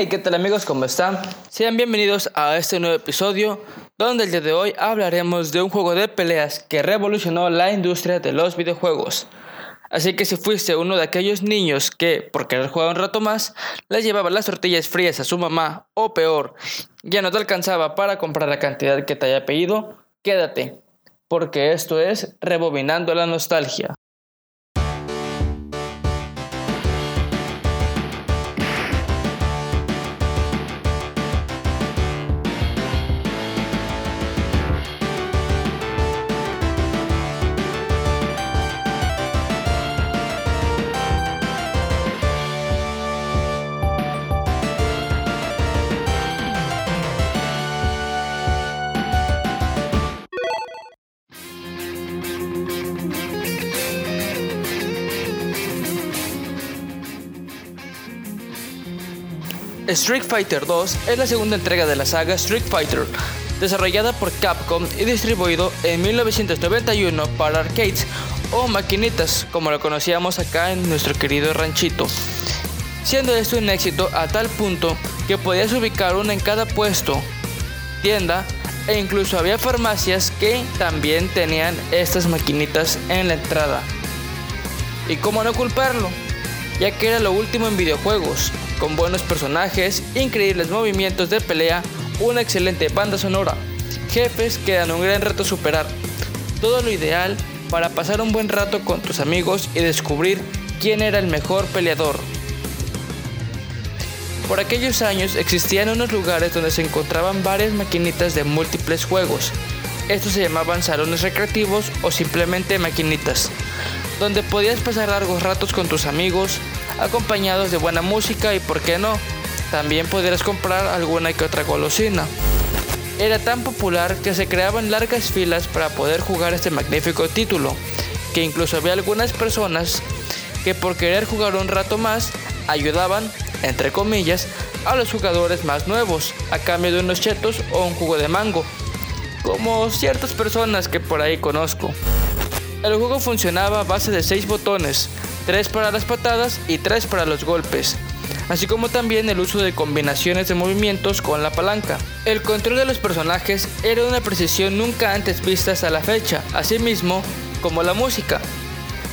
Hey, ¿qué tal amigos? ¿Cómo están? Sean bienvenidos a este nuevo episodio donde el día de hoy hablaremos de un juego de peleas que revolucionó la industria de los videojuegos. Así que si fuiste uno de aquellos niños que, por querer jugar un rato más, les llevaba las tortillas frías a su mamá, o peor, ya no te alcanzaba para comprar la cantidad que te haya pedido, quédate, porque esto es Rebobinando la Nostalgia. Street Fighter 2 es la segunda entrega de la saga Street Fighter, desarrollada por Capcom y distribuido en 1991 para arcades o maquinitas, como lo conocíamos acá en nuestro querido ranchito. Siendo esto un éxito a tal punto que podías ubicar una en cada puesto, tienda e incluso había farmacias que también tenían estas maquinitas en la entrada. ¿Y cómo no culparlo? Ya que era lo último en videojuegos, con buenos personajes, increíbles movimientos de pelea, una excelente banda sonora, jefes que dan un gran reto superar. Todo lo ideal para pasar un buen rato con tus amigos y descubrir quién era el mejor peleador. Por aquellos años existían unos lugares donde se encontraban varias maquinitas de múltiples juegos. Estos se llamaban salones recreativos o simplemente maquinitas, donde podías pasar largos ratos con tus amigos, acompañados de buena música y, por qué no, también podrías comprar alguna que otra golosina. Era tan popular que se creaban largas filas para poder jugar este magnífico título, que incluso había algunas personas que por querer jugar un rato más ayudaban, entre comillas, a los jugadores más nuevos a cambio de unos chetos o un jugo de mango, como ciertas personas que por ahí conozco. El juego funcionaba a base de 6 botones, 3 para las patadas y 3 para los golpes, así como también el uso de combinaciones de movimientos con la palanca. El control de los personajes era de una precisión nunca antes vista hasta la fecha, asimismo como la música,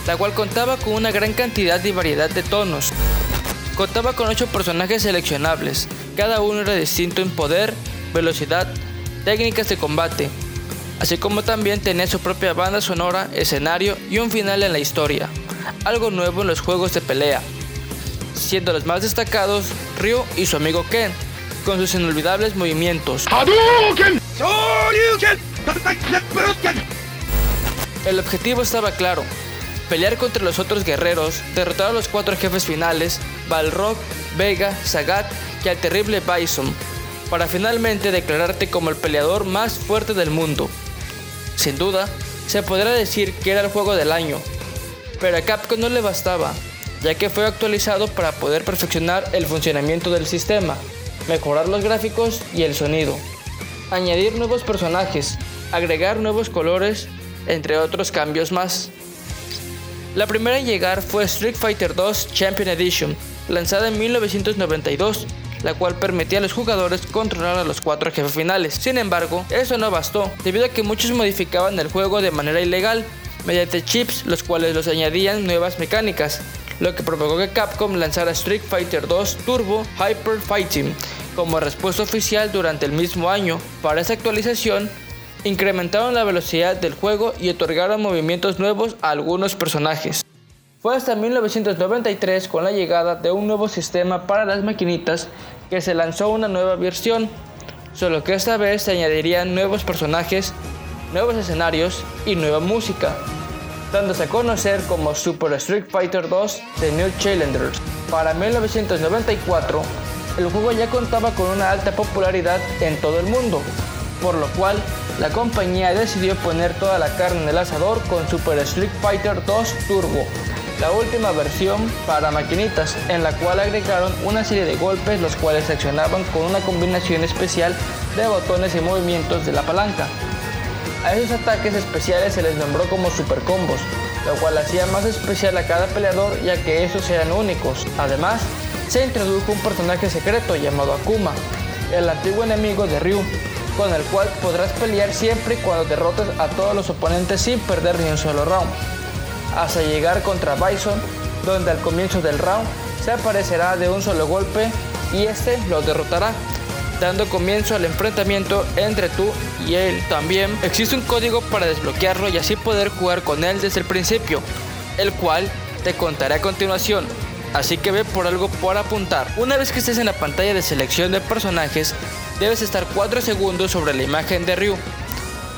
la cual contaba con una gran cantidad y variedad de tonos. Contaba con 8 personajes seleccionables, cada uno era distinto en poder, velocidad, técnicas de combate, así como también tenía su propia banda sonora, escenario y un final en la historia. Algo nuevo en los juegos de pelea, siendo los más destacados Ryu y su amigo Ken, con sus inolvidables movimientos. El objetivo estaba claro, pelear contra los otros guerreros, derrotar a los cuatro jefes finales, Balrog, Vega, Sagat y al terrible Bison, para finalmente declararte como el peleador más fuerte del mundo. Sin duda, se podrá decir que era el juego del año, pero a Capcom no le bastaba, ya que fue actualizado para poder perfeccionar el funcionamiento del sistema, mejorar los gráficos y el sonido, añadir nuevos personajes, agregar nuevos colores, entre otros cambios más. La primera en llegar fue Street Fighter 2 Champion Edition, lanzada en 1992, la cual permitía a los jugadores controlar a los cuatro jefes finales. Sin embargo, eso no bastó, debido a que muchos modificaban el juego de manera ilegal mediante chips los cuales los añadían nuevas mecánicas, lo que provocó que Capcom lanzara Street Fighter 2 Turbo Hyper Fighting como respuesta oficial durante el mismo año. Para esta actualización, incrementaron la velocidad del juego y otorgaron movimientos nuevos a algunos personajes. Fue hasta 1993 con la llegada de un nuevo sistema para las maquinitas que se lanzó una nueva versión, solo que esta vez se añadirían nuevos personajes, nuevos escenarios y nueva música dándose a conocer como Super Street Fighter 2 The New Challengers. Para 1994, el juego ya contaba con una alta popularidad en todo el mundo, por lo cual la compañía decidió poner toda la carne en el asador con Super Street Fighter 2 Turbo, la última versión para maquinitas, en la cual agregaron una serie de golpes los cuales accionaban con una combinación especial de botones y movimientos de la palanca. A esos ataques especiales se les nombró como super combos, lo cual hacía más especial a cada peleador ya que esos eran únicos. Además, se introdujo un personaje secreto llamado Akuma, el antiguo enemigo de Ryu, con el cual podrás pelear siempre y cuando derrotes a todos los oponentes sin perder ni un solo round, hasta llegar contra Bison, donde al comienzo del round se aparecerá de un solo golpe y este lo derrotará, dando comienzo al enfrentamiento entre tú y él. También existe un código para desbloquearlo y así poder jugar con él desde el principio, el cual te contaré a continuación. Así que ve por algo por apuntar. Una vez que estés en la pantalla de selección de personajes, debes estar 4 segundos sobre la imagen de Ryu.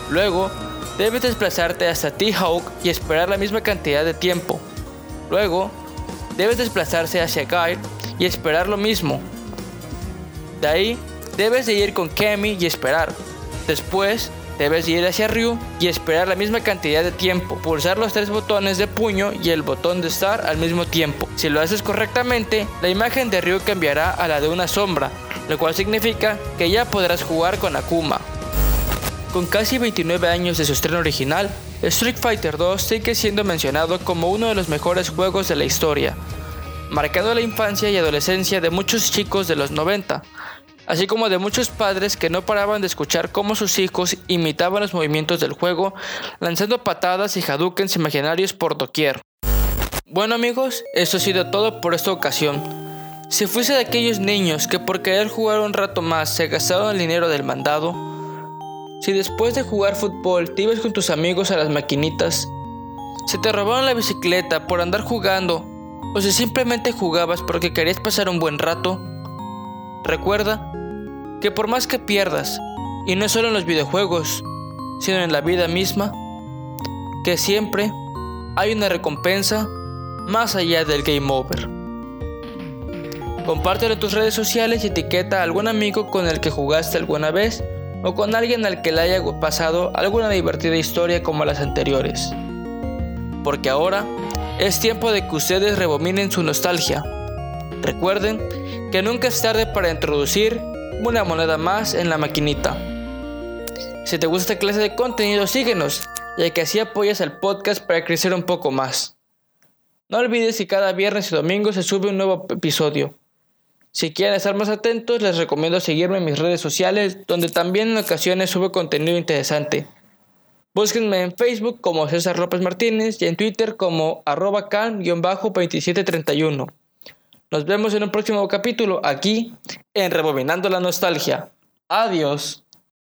Luego, debes desplazarte hasta T-Hawk y esperar la misma cantidad de tiempo. Luego, debes desplazarse hacia Guy y esperar lo mismo. De ahí, debes de ir con Kemi y esperar. Después, debes ir hacia Ryu y esperar la misma cantidad de tiempo. Pulsar los tres botones de puño y el botón de Start al mismo tiempo. Si lo haces correctamente, la imagen de Ryu cambiará a la de una sombra, lo cual significa que ya podrás jugar con Akuma. Con casi 29 años de su estreno original, Street Fighter 2 sigue siendo mencionado como uno de los mejores juegos de la historia, marcando la infancia y adolescencia de muchos chicos de los 90, así como de muchos padres que no paraban de escuchar cómo sus hijos imitaban los movimientos del juego, lanzando patadas y hadoukens imaginarios por doquier. Bueno amigos, esto ha sido todo por esta ocasión. Si fuese de aquellos niños que por querer jugar un rato más se gastaron el dinero del mandado, si después de jugar fútbol te ibas con tus amigos a las maquinitas, si te robaron la bicicleta por andar jugando, o si simplemente jugabas porque querías pasar un buen rato, recuerda que por más que pierdas, y no solo en los videojuegos, sino en la vida misma, que siempre hay una recompensa más allá del game over. Compártelo en tus redes sociales y etiqueta a algún amigo con el que jugaste alguna vez o con alguien al que le haya pasado alguna divertida historia como las anteriores. Porque ahora es tiempo de que ustedes rebominen su nostalgia. Recuerden que nunca es tarde para introducir una moneda más en la maquinita. Si te gusta esta clase de contenido, síguenos, ya que así apoyas al podcast para crecer un poco más. No olvides que cada viernes y domingo se sube un nuevo episodio. Si quieren estar más atentos, les recomiendo seguirme en mis redes sociales, donde también en ocasiones subo contenido interesante. Búsquenme en Facebook como César López Martínez y en Twitter como arroba can-2731. Nos vemos en un próximo capítulo aquí en Rebobinando la Nostalgia. Adiós.